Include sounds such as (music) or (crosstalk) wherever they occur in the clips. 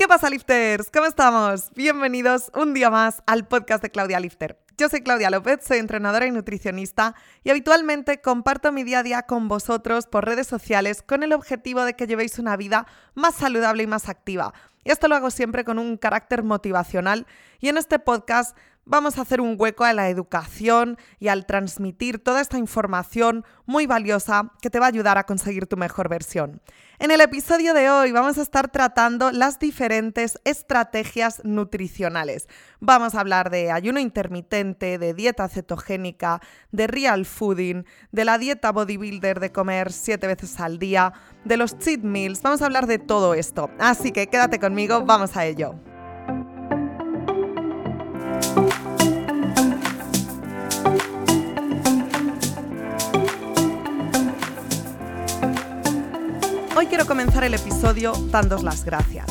¿Qué pasa, lifters? ¿Cómo estamos? Bienvenidos un día más al podcast de Claudia Lifter. Yo soy Claudia López, soy entrenadora y nutricionista y habitualmente comparto mi día a día con vosotros por redes sociales con el objetivo de que llevéis una vida más saludable y más activa. Y esto lo hago siempre con un carácter motivacional y en este podcast vamos a hacer un hueco a la educación y al transmitir toda esta información muy valiosa que te va a ayudar a conseguir tu mejor versión. En el episodio de hoy vamos a estar tratando las diferentes estrategias nutricionales. Vamos a hablar de ayuno intermitente, de dieta cetogénica, de real fooding, de la dieta bodybuilder de comer siete veces al día, de los cheat meals. Vamos a hablar de todo esto. Así que quédate conmigo, vamos a ello. Hoy quiero comenzar el episodio dándos las gracias,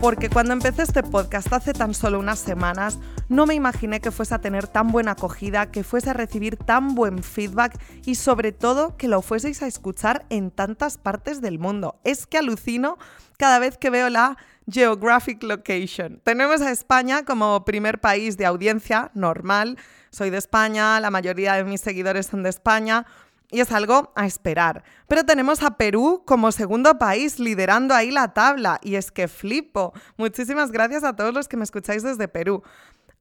porque cuando empecé este podcast hace tan solo unas semanas, no me imaginé que fuese a tener tan buena acogida, que fuese a recibir tan buen feedback y sobre todo que lo fueseis a escuchar en tantas partes del mundo. Es que alucino cada vez que veo la Geographic Location. Tenemos a España como primer país de audiencia normal. Soy de España, la mayoría de mis seguidores son de España y es algo a esperar. Pero tenemos a Perú como segundo país liderando ahí la tabla y es que flipo. Muchísimas gracias a todos los que me escucháis desde Perú.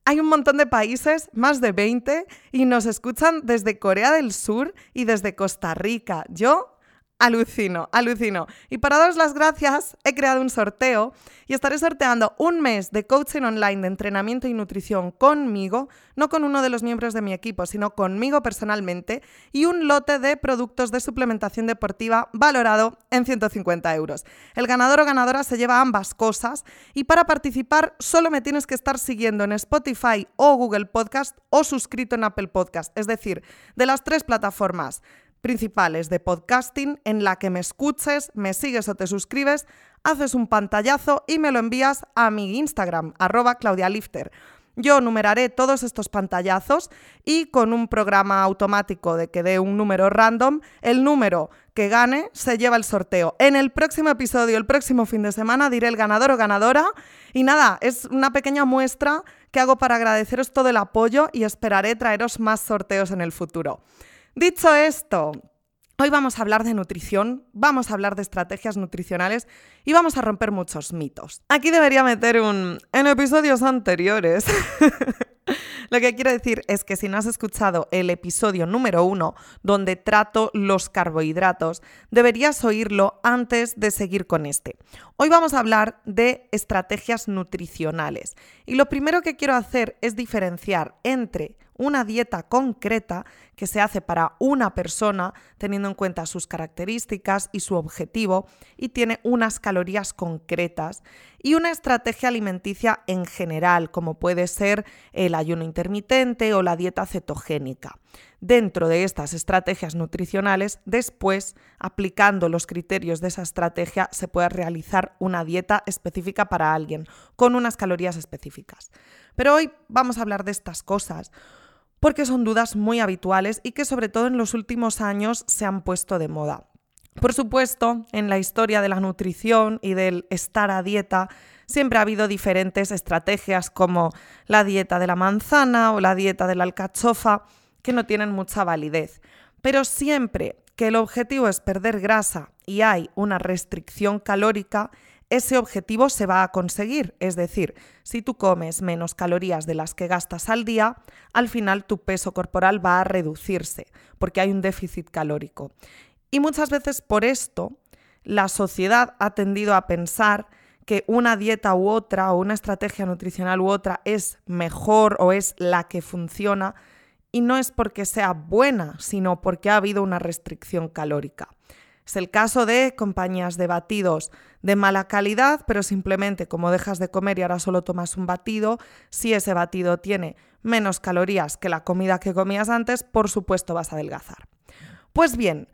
Hay un montón de países, más de 20, y nos escuchan desde Corea del Sur y desde Costa Rica. Yo Alucino, alucino. Y para daros las gracias, he creado un sorteo y estaré sorteando un mes de coaching online de entrenamiento y nutrición conmigo, no con uno de los miembros de mi equipo, sino conmigo personalmente, y un lote de productos de suplementación deportiva valorado en 150 euros. El ganador o ganadora se lleva ambas cosas y para participar solo me tienes que estar siguiendo en Spotify o Google Podcast o suscrito en Apple Podcast, es decir, de las tres plataformas principales de podcasting en la que me escuches, me sigues o te suscribes, haces un pantallazo y me lo envías a mi Instagram, arroba claudialifter. Yo numeraré todos estos pantallazos y con un programa automático de que dé un número random, el número que gane se lleva el sorteo. En el próximo episodio, el próximo fin de semana, diré el ganador o ganadora. Y nada, es una pequeña muestra que hago para agradeceros todo el apoyo y esperaré traeros más sorteos en el futuro. Dicho esto, hoy vamos a hablar de nutrición, vamos a hablar de estrategias nutricionales y vamos a romper muchos mitos. Aquí debería meter un en episodios anteriores. (laughs) Lo que quiero decir es que si no has escuchado el episodio número uno, donde trato los carbohidratos, deberías oírlo antes de seguir con este. Hoy vamos a hablar de estrategias nutricionales. Y lo primero que quiero hacer es diferenciar entre una dieta concreta que se hace para una persona teniendo en cuenta sus características y su objetivo y tiene unas calorías concretas y una estrategia alimenticia en general como puede ser el ayuno intermitente o la dieta cetogénica. Dentro de estas estrategias nutricionales, después, aplicando los criterios de esa estrategia, se puede realizar una dieta específica para alguien, con unas calorías específicas. Pero hoy vamos a hablar de estas cosas porque son dudas muy habituales y que sobre todo en los últimos años se han puesto de moda. Por supuesto, en la historia de la nutrición y del estar a dieta siempre ha habido diferentes estrategias como la dieta de la manzana o la dieta de la alcachofa que no tienen mucha validez. Pero siempre que el objetivo es perder grasa y hay una restricción calórica, ese objetivo se va a conseguir. Es decir, si tú comes menos calorías de las que gastas al día, al final tu peso corporal va a reducirse porque hay un déficit calórico. Y muchas veces por esto la sociedad ha tendido a pensar que una dieta u otra o una estrategia nutricional u otra es mejor o es la que funciona y no es porque sea buena, sino porque ha habido una restricción calórica. Es el caso de compañías de batidos de mala calidad, pero simplemente como dejas de comer y ahora solo tomas un batido, si ese batido tiene menos calorías que la comida que comías antes, por supuesto vas a adelgazar. Pues bien,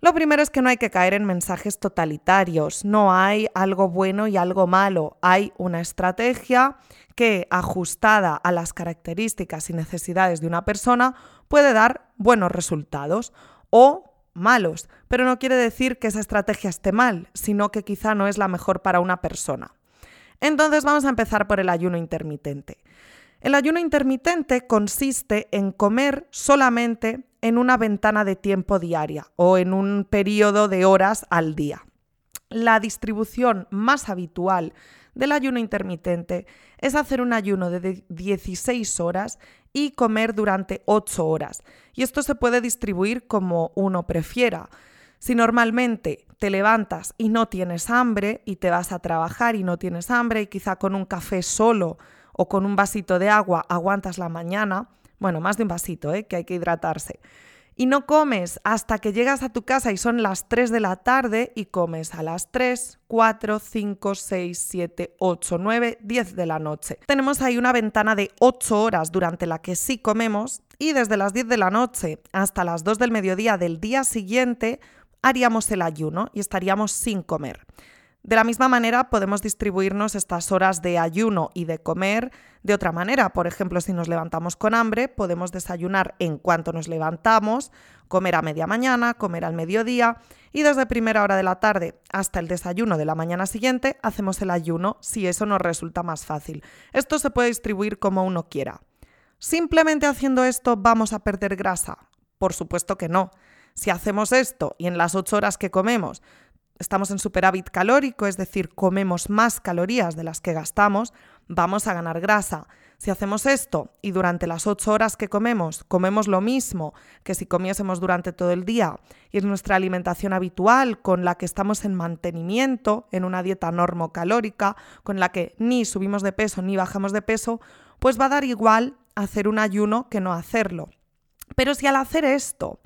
lo primero es que no hay que caer en mensajes totalitarios, no hay algo bueno y algo malo, hay una estrategia que ajustada a las características y necesidades de una persona puede dar buenos resultados o malos, pero no quiere decir que esa estrategia esté mal, sino que quizá no es la mejor para una persona. Entonces vamos a empezar por el ayuno intermitente. El ayuno intermitente consiste en comer solamente en una ventana de tiempo diaria o en un periodo de horas al día. La distribución más habitual del ayuno intermitente es hacer un ayuno de 16 horas y comer durante 8 horas. Y esto se puede distribuir como uno prefiera. Si normalmente te levantas y no tienes hambre y te vas a trabajar y no tienes hambre y quizá con un café solo o con un vasito de agua aguantas la mañana, bueno, más de un vasito, ¿eh? que hay que hidratarse y no comes hasta que llegas a tu casa y son las 3 de la tarde y comes a las 3, 4, 5, 6, 7, 8, 9, 10 de la noche. Tenemos ahí una ventana de 8 horas durante la que sí comemos y desde las 10 de la noche hasta las 2 del mediodía del día siguiente haríamos el ayuno y estaríamos sin comer. De la misma manera, podemos distribuirnos estas horas de ayuno y de comer de otra manera. Por ejemplo, si nos levantamos con hambre, podemos desayunar en cuanto nos levantamos, comer a media mañana, comer al mediodía y desde primera hora de la tarde hasta el desayuno de la mañana siguiente hacemos el ayuno si eso nos resulta más fácil. Esto se puede distribuir como uno quiera. ¿Simplemente haciendo esto vamos a perder grasa? Por supuesto que no. Si hacemos esto y en las ocho horas que comemos estamos en superávit calórico, es decir, comemos más calorías de las que gastamos, vamos a ganar grasa. Si hacemos esto y durante las ocho horas que comemos comemos lo mismo que si comiésemos durante todo el día y es nuestra alimentación habitual con la que estamos en mantenimiento, en una dieta normocalórica, con la que ni subimos de peso ni bajamos de peso, pues va a dar igual hacer un ayuno que no hacerlo. Pero si al hacer esto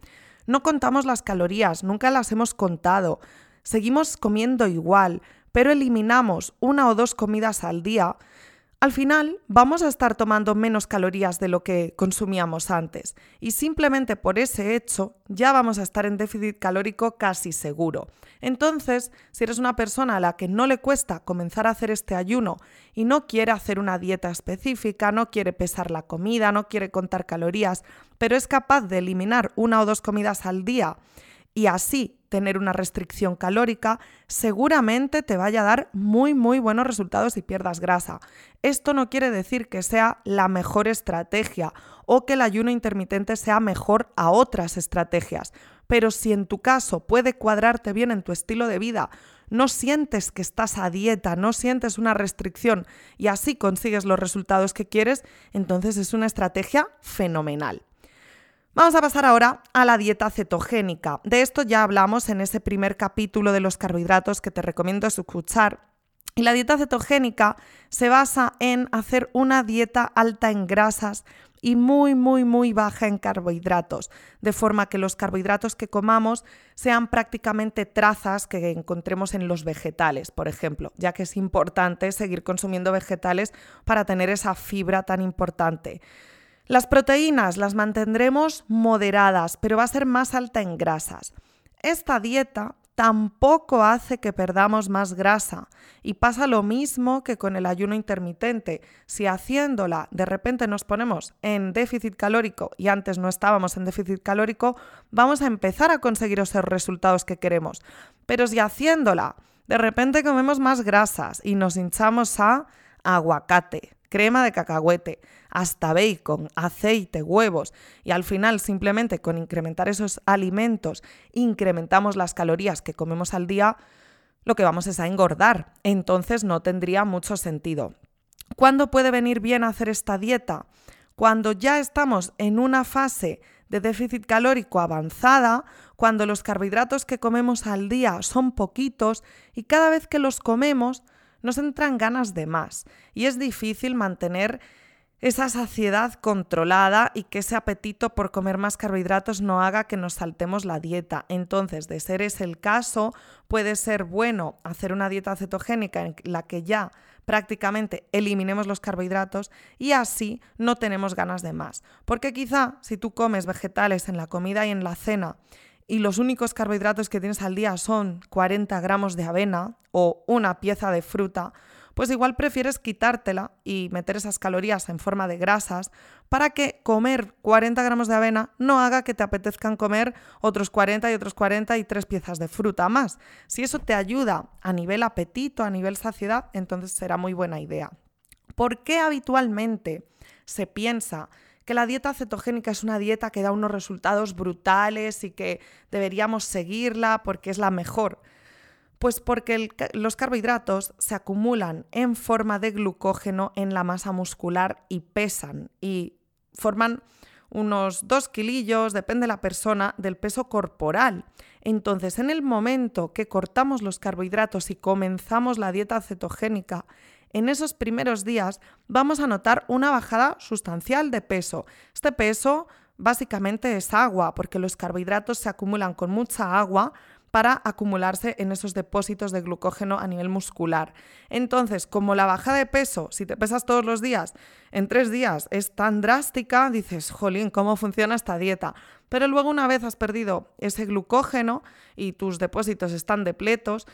no contamos las calorías, nunca las hemos contado, seguimos comiendo igual, pero eliminamos una o dos comidas al día, al final vamos a estar tomando menos calorías de lo que consumíamos antes y simplemente por ese hecho ya vamos a estar en déficit calórico casi seguro. Entonces, si eres una persona a la que no le cuesta comenzar a hacer este ayuno y no quiere hacer una dieta específica, no quiere pesar la comida, no quiere contar calorías, pero es capaz de eliminar una o dos comidas al día y así tener una restricción calórica, seguramente te vaya a dar muy, muy buenos resultados si pierdas grasa. Esto no quiere decir que sea la mejor estrategia o que el ayuno intermitente sea mejor a otras estrategias, pero si en tu caso puede cuadrarte bien en tu estilo de vida, no sientes que estás a dieta, no sientes una restricción y así consigues los resultados que quieres, entonces es una estrategia fenomenal. Vamos a pasar ahora a la dieta cetogénica. De esto ya hablamos en ese primer capítulo de los carbohidratos que te recomiendo escuchar. Y la dieta cetogénica se basa en hacer una dieta alta en grasas y muy, muy, muy baja en carbohidratos, de forma que los carbohidratos que comamos sean prácticamente trazas que encontremos en los vegetales, por ejemplo, ya que es importante seguir consumiendo vegetales para tener esa fibra tan importante. Las proteínas las mantendremos moderadas, pero va a ser más alta en grasas. Esta dieta tampoco hace que perdamos más grasa y pasa lo mismo que con el ayuno intermitente. Si haciéndola de repente nos ponemos en déficit calórico y antes no estábamos en déficit calórico, vamos a empezar a conseguir esos resultados que queremos. Pero si haciéndola de repente comemos más grasas y nos hinchamos a aguacate, crema de cacahuete, hasta bacon, aceite, huevos y al final simplemente con incrementar esos alimentos incrementamos las calorías que comemos al día, lo que vamos es a engordar. Entonces no tendría mucho sentido. ¿Cuándo puede venir bien hacer esta dieta? Cuando ya estamos en una fase de déficit calórico avanzada, cuando los carbohidratos que comemos al día son poquitos y cada vez que los comemos nos entran ganas de más y es difícil mantener esa saciedad controlada y que ese apetito por comer más carbohidratos no haga que nos saltemos la dieta. Entonces, de ser ese el caso, puede ser bueno hacer una dieta cetogénica en la que ya prácticamente eliminemos los carbohidratos y así no tenemos ganas de más. Porque quizá si tú comes vegetales en la comida y en la cena y los únicos carbohidratos que tienes al día son 40 gramos de avena o una pieza de fruta, pues igual prefieres quitártela y meter esas calorías en forma de grasas para que comer 40 gramos de avena no haga que te apetezcan comer otros 40 y otros 40 y tres piezas de fruta más. Si eso te ayuda a nivel apetito, a nivel saciedad, entonces será muy buena idea. ¿Por qué habitualmente se piensa que la dieta cetogénica es una dieta que da unos resultados brutales y que deberíamos seguirla porque es la mejor? Pues porque los carbohidratos se acumulan en forma de glucógeno en la masa muscular y pesan y forman unos dos kilillos, depende de la persona, del peso corporal. Entonces, en el momento que cortamos los carbohidratos y comenzamos la dieta cetogénica, en esos primeros días vamos a notar una bajada sustancial de peso. Este peso básicamente es agua, porque los carbohidratos se acumulan con mucha agua para acumularse en esos depósitos de glucógeno a nivel muscular. Entonces, como la baja de peso, si te pesas todos los días, en tres días es tan drástica, dices, jolín, ¿cómo funciona esta dieta? Pero luego una vez has perdido ese glucógeno y tus depósitos están depletos,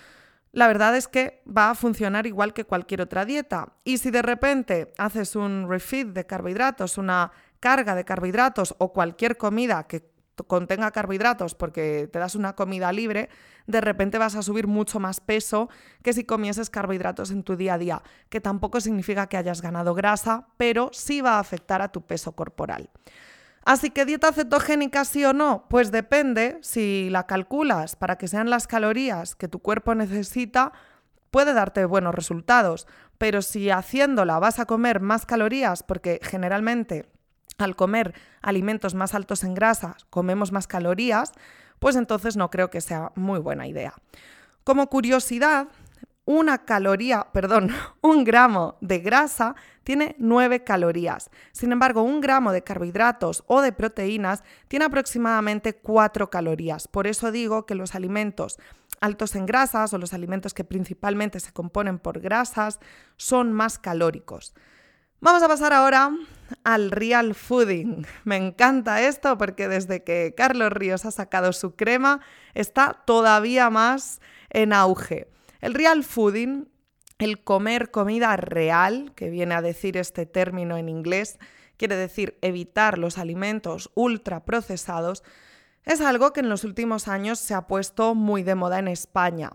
la verdad es que va a funcionar igual que cualquier otra dieta. Y si de repente haces un refeed de carbohidratos, una carga de carbohidratos o cualquier comida que contenga carbohidratos porque te das una comida libre, de repente vas a subir mucho más peso que si comieses carbohidratos en tu día a día, que tampoco significa que hayas ganado grasa, pero sí va a afectar a tu peso corporal. Así que dieta cetogénica sí o no, pues depende, si la calculas para que sean las calorías que tu cuerpo necesita, puede darte buenos resultados, pero si haciéndola vas a comer más calorías, porque generalmente al comer alimentos más altos en grasas comemos más calorías, pues entonces no creo que sea muy buena idea. Como curiosidad, una caloría, perdón, (laughs) un gramo de grasa tiene 9 calorías. Sin embargo, un gramo de carbohidratos o de proteínas tiene aproximadamente 4 calorías. Por eso digo que los alimentos altos en grasas o los alimentos que principalmente se componen por grasas son más calóricos. Vamos a pasar ahora al real fooding. (laughs) Me encanta esto porque desde que Carlos Ríos ha sacado su crema está todavía más en auge. El real fooding, el comer comida real, que viene a decir este término en inglés, quiere decir evitar los alimentos ultraprocesados, es algo que en los últimos años se ha puesto muy de moda en España.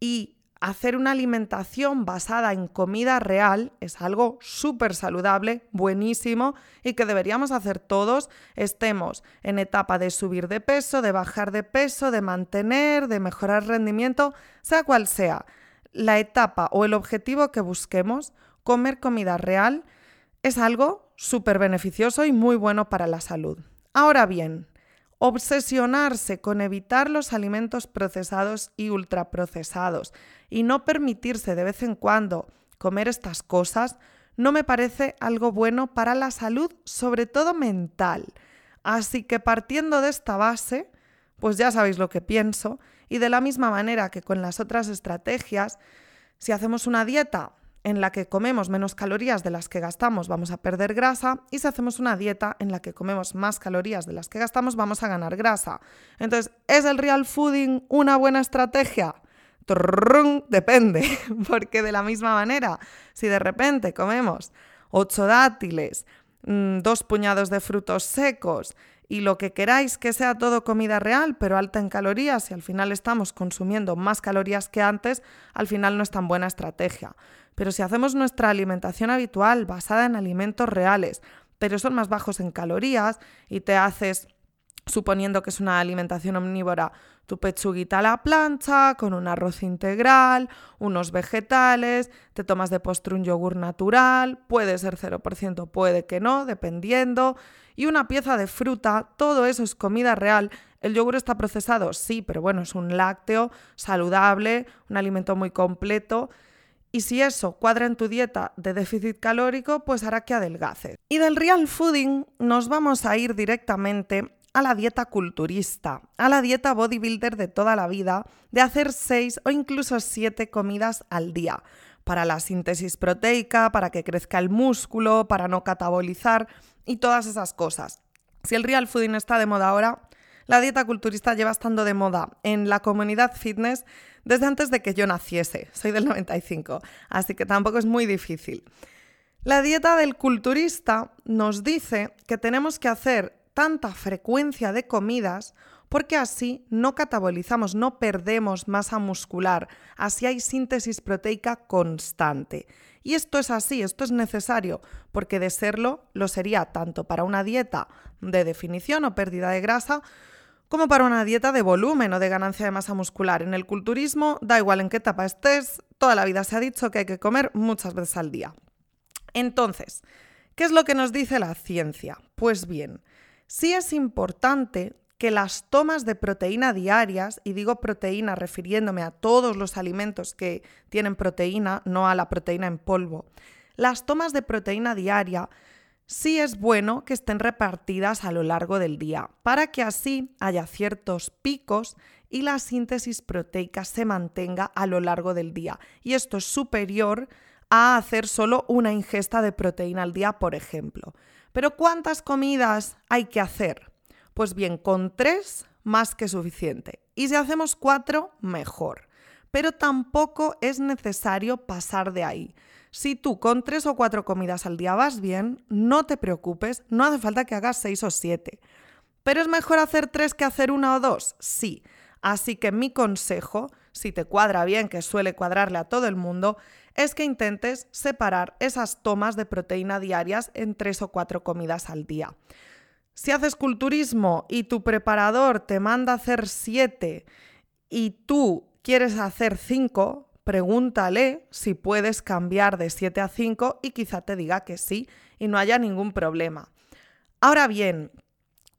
Y hacer una alimentación basada en comida real es algo súper saludable, buenísimo y que deberíamos hacer todos, estemos en etapa de subir de peso, de bajar de peso, de mantener, de mejorar rendimiento, sea cual sea la etapa o el objetivo que busquemos, comer comida real es algo súper beneficioso y muy bueno para la salud. Ahora bien, obsesionarse con evitar los alimentos procesados y ultraprocesados y no permitirse de vez en cuando comer estas cosas no me parece algo bueno para la salud, sobre todo mental. Así que partiendo de esta base, pues ya sabéis lo que pienso, y de la misma manera que con las otras estrategias, si hacemos una dieta en la que comemos menos calorías de las que gastamos vamos a perder grasa y si hacemos una dieta en la que comemos más calorías de las que gastamos vamos a ganar grasa. Entonces, ¿es el real fooding una buena estrategia? depende, porque de la misma manera, si de repente comemos ocho dátiles, dos puñados de frutos secos y lo que queráis que sea todo comida real, pero alta en calorías y al final estamos consumiendo más calorías que antes, al final no es tan buena estrategia. Pero si hacemos nuestra alimentación habitual basada en alimentos reales, pero son más bajos en calorías y te haces suponiendo que es una alimentación omnívora, tu pechuguita a la plancha, con un arroz integral, unos vegetales, te tomas de postre un yogur natural, puede ser 0%, puede que no, dependiendo, y una pieza de fruta, todo eso es comida real. ¿El yogur está procesado? Sí, pero bueno, es un lácteo saludable, un alimento muy completo y si eso cuadra en tu dieta de déficit calórico, pues hará que adelgaces. Y del real fooding nos vamos a ir directamente a la dieta culturista, a la dieta bodybuilder de toda la vida, de hacer seis o incluso siete comidas al día, para la síntesis proteica, para que crezca el músculo, para no catabolizar y todas esas cosas. Si el real fooding está de moda ahora, La dieta culturista lleva estando de moda en la comunidad fitness desde antes de que yo naciese. Soy del 95, así que tampoco es muy difícil. La dieta del culturista nos dice que tenemos que hacer tanta frecuencia de comidas porque así no catabolizamos, no perdemos masa muscular, así hay síntesis proteica constante. Y esto es así, esto es necesario, porque de serlo lo sería tanto para una dieta de definición o pérdida de grasa, como para una dieta de volumen o de ganancia de masa muscular. En el culturismo, da igual en qué etapa estés, toda la vida se ha dicho que hay que comer muchas veces al día. Entonces, ¿qué es lo que nos dice la ciencia? Pues bien, sí es importante que las tomas de proteína diarias, y digo proteína refiriéndome a todos los alimentos que tienen proteína, no a la proteína en polvo, las tomas de proteína diaria sí es bueno que estén repartidas a lo largo del día, para que así haya ciertos picos y la síntesis proteica se mantenga a lo largo del día. Y esto es superior a hacer solo una ingesta de proteína al día, por ejemplo. Pero ¿cuántas comidas hay que hacer? Pues bien, con tres más que suficiente. Y si hacemos cuatro, mejor. Pero tampoco es necesario pasar de ahí. Si tú con tres o cuatro comidas al día vas bien, no te preocupes, no hace falta que hagas seis o siete. ¿Pero es mejor hacer tres que hacer una o dos? Sí. Así que mi consejo, si te cuadra bien, que suele cuadrarle a todo el mundo, es que intentes separar esas tomas de proteína diarias en tres o cuatro comidas al día. Si haces culturismo y tu preparador te manda hacer siete y tú quieres hacer cinco, pregúntale si puedes cambiar de 7 a 5 y quizá te diga que sí y no haya ningún problema. Ahora bien,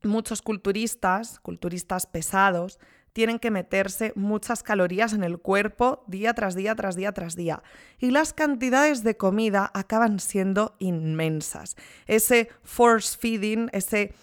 muchos culturistas, culturistas pesados, tienen que meterse muchas calorías en el cuerpo día tras día, tras día, tras día. Y las cantidades de comida acaban siendo inmensas. Ese force feeding, ese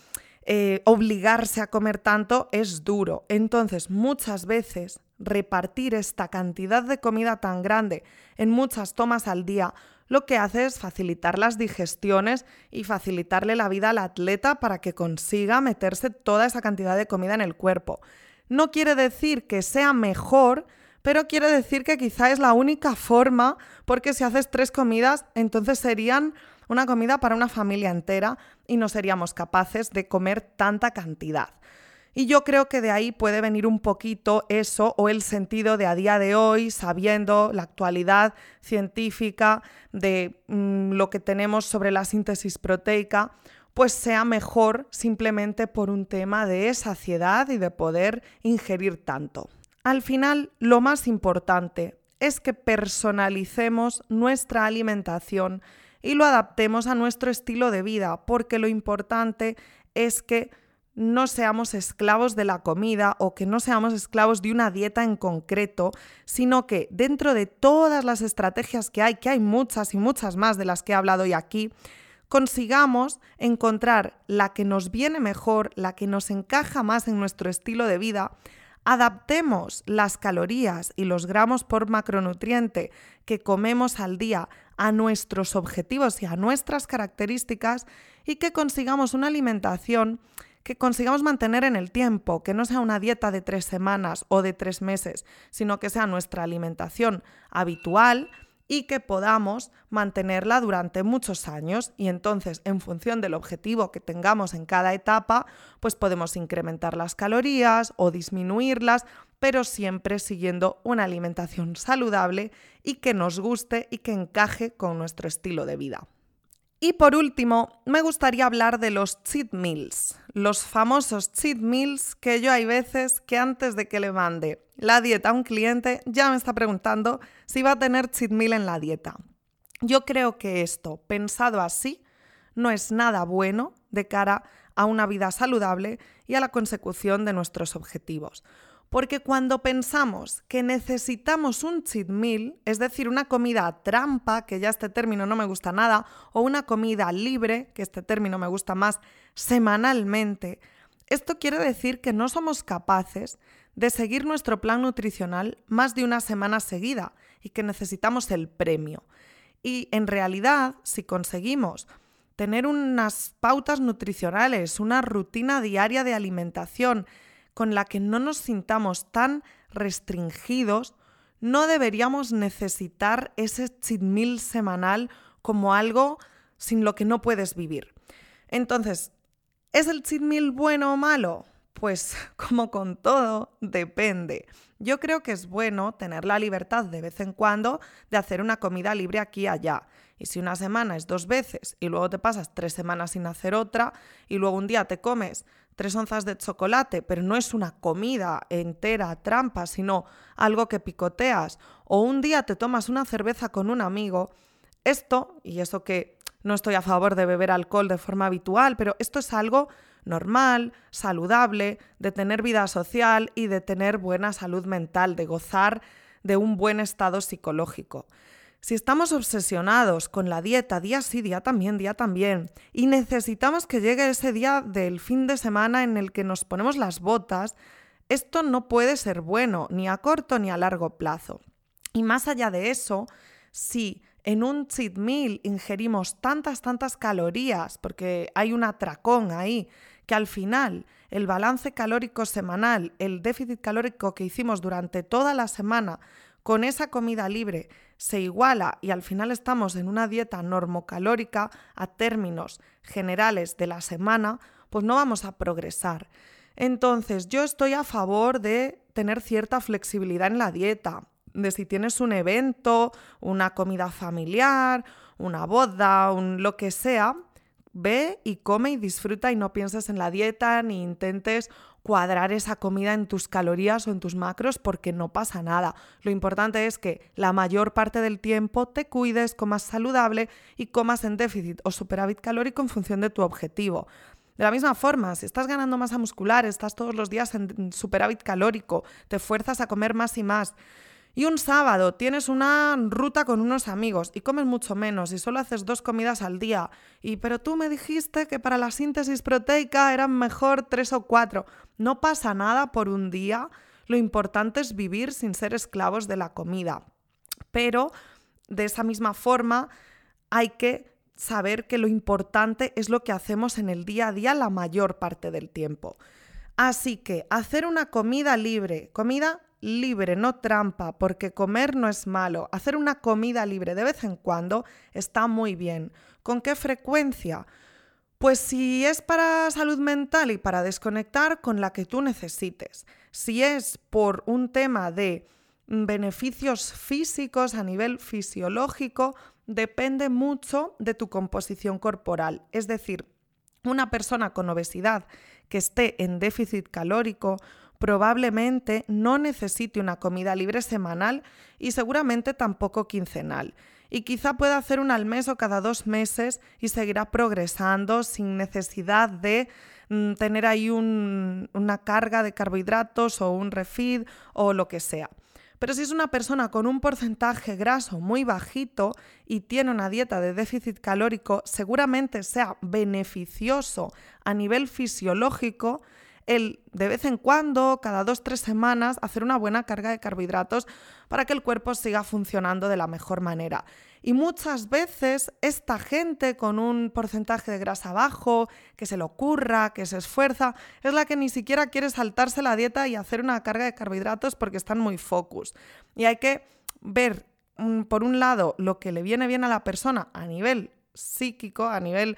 eh, obligarse a comer tanto es duro. Entonces, muchas veces repartir esta cantidad de comida tan grande en muchas tomas al día lo que hace es facilitar las digestiones y facilitarle la vida al atleta para que consiga meterse toda esa cantidad de comida en el cuerpo. No quiere decir que sea mejor, pero quiere decir que quizá es la única forma, porque si haces tres comidas, entonces serían una comida para una familia entera y no seríamos capaces de comer tanta cantidad. Y yo creo que de ahí puede venir un poquito eso o el sentido de a día de hoy, sabiendo la actualidad científica de mm, lo que tenemos sobre la síntesis proteica, pues sea mejor simplemente por un tema de saciedad y de poder ingerir tanto. Al final, lo más importante es que personalicemos nuestra alimentación y lo adaptemos a nuestro estilo de vida, porque lo importante es que no seamos esclavos de la comida o que no seamos esclavos de una dieta en concreto, sino que dentro de todas las estrategias que hay, que hay muchas y muchas más de las que he hablado hoy aquí, consigamos encontrar la que nos viene mejor, la que nos encaja más en nuestro estilo de vida, adaptemos las calorías y los gramos por macronutriente que comemos al día a nuestros objetivos y a nuestras características y que consigamos una alimentación que consigamos mantener en el tiempo, que no sea una dieta de tres semanas o de tres meses, sino que sea nuestra alimentación habitual y que podamos mantenerla durante muchos años y entonces en función del objetivo que tengamos en cada etapa, pues podemos incrementar las calorías o disminuirlas, pero siempre siguiendo una alimentación saludable y que nos guste y que encaje con nuestro estilo de vida. Y por último, me gustaría hablar de los cheat meals, los famosos cheat meals que yo hay veces que antes de que le mande la dieta a un cliente ya me está preguntando si va a tener cheat meal en la dieta. Yo creo que esto, pensado así, no es nada bueno de cara a una vida saludable y a la consecución de nuestros objetivos. Porque cuando pensamos que necesitamos un cheat meal, es decir, una comida trampa, que ya este término no me gusta nada, o una comida libre, que este término me gusta más, semanalmente, esto quiere decir que no somos capaces de seguir nuestro plan nutricional más de una semana seguida y que necesitamos el premio. Y en realidad, si conseguimos tener unas pautas nutricionales, una rutina diaria de alimentación, con la que no nos sintamos tan restringidos, no deberíamos necesitar ese cheat meal semanal como algo sin lo que no puedes vivir. Entonces, ¿es el cheat meal bueno o malo? Pues (laughs) como con todo, depende. Yo creo que es bueno tener la libertad de vez en cuando de hacer una comida libre aquí y allá. Y si una semana es dos veces y luego te pasas tres semanas sin hacer otra y luego un día te comes tres onzas de chocolate, pero no es una comida entera, trampa, sino algo que picoteas, o un día te tomas una cerveza con un amigo, esto, y eso que no estoy a favor de beber alcohol de forma habitual, pero esto es algo normal, saludable, de tener vida social y de tener buena salud mental, de gozar de un buen estado psicológico. Si estamos obsesionados con la dieta día sí, día también, día también, y necesitamos que llegue ese día del fin de semana en el que nos ponemos las botas, esto no puede ser bueno, ni a corto ni a largo plazo. Y más allá de eso, si en un cheat meal ingerimos tantas, tantas calorías, porque hay un atracón ahí, que al final el balance calórico semanal, el déficit calórico que hicimos durante toda la semana con esa comida libre se iguala y al final estamos en una dieta normocalórica a términos generales de la semana, pues no vamos a progresar. Entonces, yo estoy a favor de tener cierta flexibilidad en la dieta, de si tienes un evento, una comida familiar, una boda, un lo que sea, ve y come y disfruta y no pienses en la dieta ni intentes cuadrar esa comida en tus calorías o en tus macros porque no pasa nada. Lo importante es que la mayor parte del tiempo te cuides, comas saludable y comas en déficit o superávit calórico en función de tu objetivo. De la misma forma, si estás ganando masa muscular, estás todos los días en superávit calórico, te fuerzas a comer más y más, y un sábado tienes una ruta con unos amigos y comes mucho menos y solo haces dos comidas al día. Y pero tú me dijiste que para la síntesis proteica eran mejor tres o cuatro. No pasa nada por un día. Lo importante es vivir sin ser esclavos de la comida. Pero de esa misma forma hay que saber que lo importante es lo que hacemos en el día a día la mayor parte del tiempo. Así que hacer una comida libre, comida libre, no trampa, porque comer no es malo. Hacer una comida libre de vez en cuando está muy bien. ¿Con qué frecuencia? Pues si es para salud mental y para desconectar, con la que tú necesites. Si es por un tema de beneficios físicos a nivel fisiológico, depende mucho de tu composición corporal. Es decir, una persona con obesidad que esté en déficit calórico probablemente no necesite una comida libre semanal y seguramente tampoco quincenal. Y quizá pueda hacer una al mes o cada dos meses y seguirá progresando sin necesidad de mm, tener ahí una carga de carbohidratos o un refeed o lo que sea. Pero si es una persona con un porcentaje graso muy bajito y tiene una dieta de déficit calórico, seguramente sea beneficioso a nivel fisiológico el de vez en cuando, cada dos, tres semanas, hacer una buena carga de carbohidratos para que el cuerpo siga funcionando de la mejor manera. Y muchas veces esta gente con un porcentaje de grasa bajo, que se le ocurra, que se esfuerza, es la que ni siquiera quiere saltarse la dieta y hacer una carga de carbohidratos porque están muy focus. Y hay que ver, mm, por un lado, lo que le viene bien a la persona a nivel psíquico, a nivel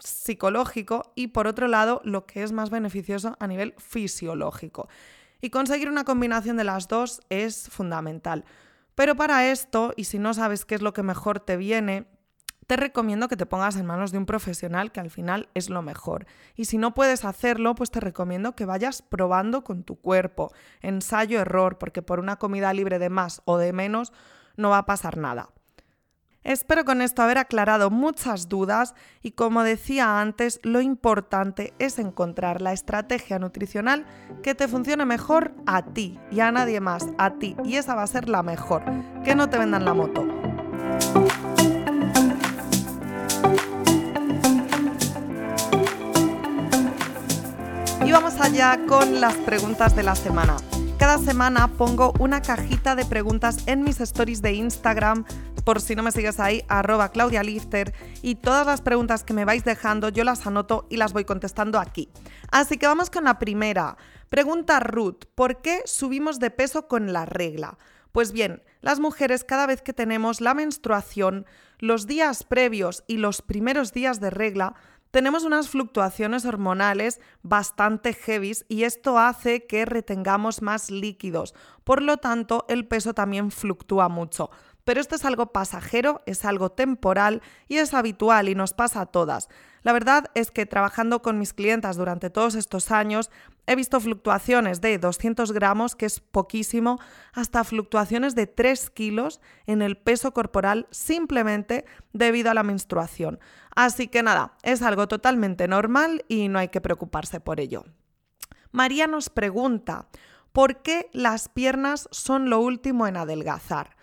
psicológico y por otro lado lo que es más beneficioso a nivel fisiológico. Y conseguir una combinación de las dos es fundamental. Pero para esto, y si no sabes qué es lo que mejor te viene, te recomiendo que te pongas en manos de un profesional que al final es lo mejor. Y si no puedes hacerlo, pues te recomiendo que vayas probando con tu cuerpo, ensayo-error, porque por una comida libre de más o de menos no va a pasar nada. Espero con esto haber aclarado muchas dudas y como decía antes, lo importante es encontrar la estrategia nutricional que te funcione mejor a ti y a nadie más, a ti. Y esa va a ser la mejor, que no te vendan la moto. Y vamos allá con las preguntas de la semana. Cada semana pongo una cajita de preguntas en mis stories de Instagram por si no me sigues ahí, arroba Claudia Lifter, y todas las preguntas que me vais dejando yo las anoto y las voy contestando aquí. Así que vamos con la primera. Pregunta Ruth, ¿por qué subimos de peso con la regla? Pues bien, las mujeres cada vez que tenemos la menstruación, los días previos y los primeros días de regla, tenemos unas fluctuaciones hormonales bastante heavies y esto hace que retengamos más líquidos. Por lo tanto, el peso también fluctúa mucho. Pero esto es algo pasajero, es algo temporal y es habitual y nos pasa a todas. La verdad es que trabajando con mis clientas durante todos estos años he visto fluctuaciones de 200 gramos, que es poquísimo, hasta fluctuaciones de 3 kilos en el peso corporal simplemente debido a la menstruación. Así que nada, es algo totalmente normal y no hay que preocuparse por ello. María nos pregunta, ¿por qué las piernas son lo último en adelgazar?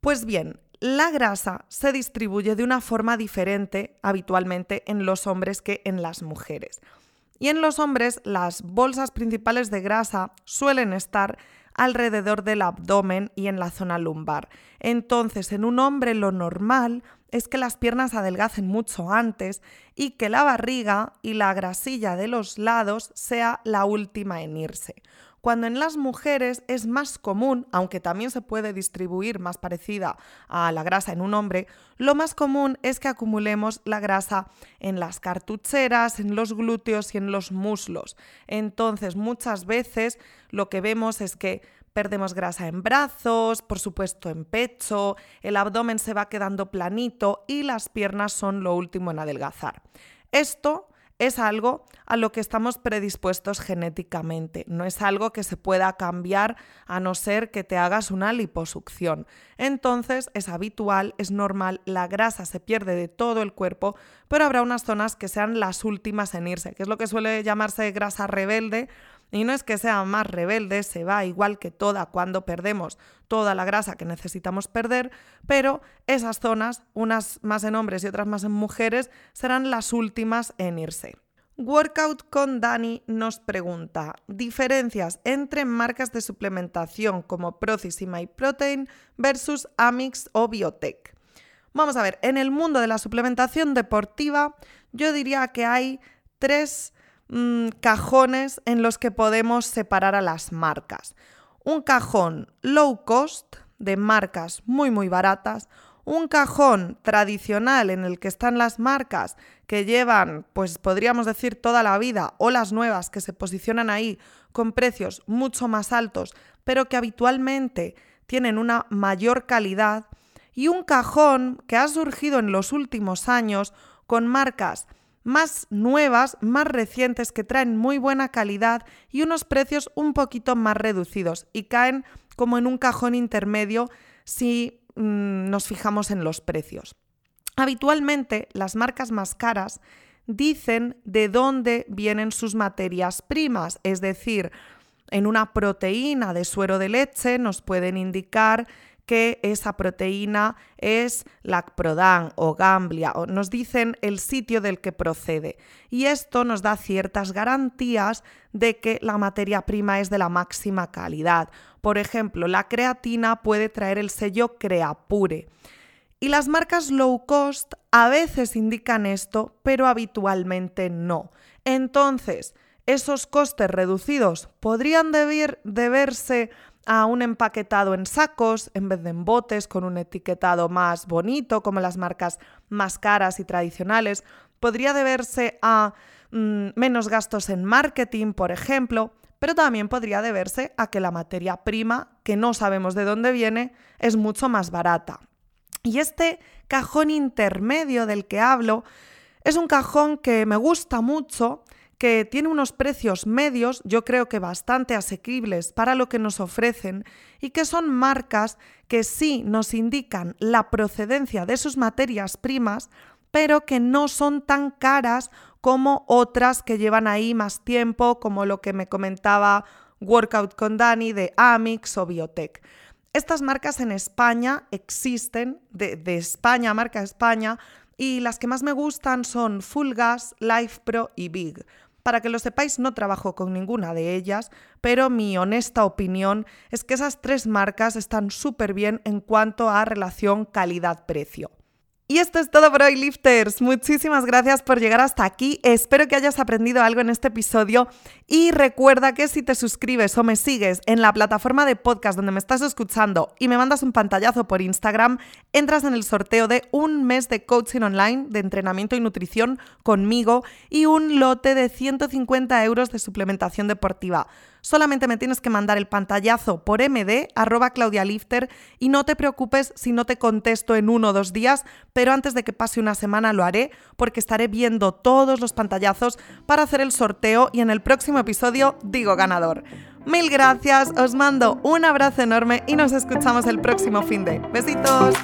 Pues bien, la grasa se distribuye de una forma diferente habitualmente en los hombres que en las mujeres. Y en los hombres las bolsas principales de grasa suelen estar alrededor del abdomen y en la zona lumbar. Entonces, en un hombre lo normal es que las piernas adelgacen mucho antes y que la barriga y la grasilla de los lados sea la última en irse cuando en las mujeres es más común, aunque también se puede distribuir más parecida a la grasa en un hombre, lo más común es que acumulemos la grasa en las cartucheras, en los glúteos y en los muslos. Entonces, muchas veces lo que vemos es que perdemos grasa en brazos, por supuesto en pecho, el abdomen se va quedando planito y las piernas son lo último en adelgazar. Esto es algo a lo que estamos predispuestos genéticamente, no es algo que se pueda cambiar a no ser que te hagas una liposucción. Entonces es habitual, es normal, la grasa se pierde de todo el cuerpo, pero habrá unas zonas que sean las últimas en irse, que es lo que suele llamarse grasa rebelde y no es que sea más rebelde, se va igual que toda cuando perdemos toda la grasa que necesitamos perder, pero esas zonas, unas más en hombres y otras más en mujeres, serán las últimas en irse. Workout con Dani nos pregunta, diferencias entre marcas de suplementación como Procis y MyProtein versus Amix o Biotech. Vamos a ver, en el mundo de la suplementación deportiva yo diría que hay tres Mm, cajones en los que podemos separar a las marcas. Un cajón low cost de marcas muy muy baratas, un cajón tradicional en el que están las marcas que llevan, pues podríamos decir toda la vida, o las nuevas que se posicionan ahí con precios mucho más altos, pero que habitualmente tienen una mayor calidad, y un cajón que ha surgido en los últimos años con marcas más nuevas, más recientes, que traen muy buena calidad y unos precios un poquito más reducidos y caen como en un cajón intermedio si mm, nos fijamos en los precios. Habitualmente las marcas más caras dicen de dónde vienen sus materias primas, es decir, en una proteína de suero de leche nos pueden indicar que esa proteína es lacprodan o gamblia, o nos dicen el sitio del que procede. Y esto nos da ciertas garantías de que la materia prima es de la máxima calidad. Por ejemplo, la creatina puede traer el sello Creapure. Y las marcas low cost a veces indican esto, pero habitualmente no. Entonces, esos costes reducidos podrían deberse a un empaquetado en sacos en vez de en botes con un etiquetado más bonito, como las marcas más caras y tradicionales. Podría deberse a mm, menos gastos en marketing, por ejemplo, pero también podría deberse a que la materia prima, que no sabemos de dónde viene, es mucho más barata. Y este cajón intermedio del que hablo es un cajón que me gusta mucho que tiene unos precios medios, yo creo que bastante asequibles para lo que nos ofrecen y que son marcas que sí nos indican la procedencia de sus materias primas, pero que no son tan caras como otras que llevan ahí más tiempo, como lo que me comentaba Workout con Dani de Amix o Biotech. Estas marcas en España existen, de, España, marca España, y las que más me gustan son Full Gas, Life Pro y Big. Para que lo sepáis, no trabajo con ninguna de ellas, pero mi honesta opinión es que esas tres marcas están súper bien en cuanto a relación calidad-precio. Y esto es todo por hoy, lifters. Muchísimas gracias por llegar hasta aquí. Espero que hayas aprendido algo en este episodio y recuerda que si te suscribes o me sigues en la plataforma de podcast donde me estás escuchando y me mandas un pantallazo por Instagram, entras en el sorteo de un mes de coaching online de entrenamiento y nutrición conmigo y un lote de 150 euros de suplementación deportiva. Solamente me tienes que mandar el pantallazo por md arroba claudialifter y no te preocupes si no te contesto en uno o dos días, pero antes de que pase una semana lo haré porque estaré viendo todos los pantallazos para hacer el sorteo y en el próximo episodio digo ganador. Mil gracias, os mando un abrazo enorme y nos escuchamos el próximo fin de. Besitos.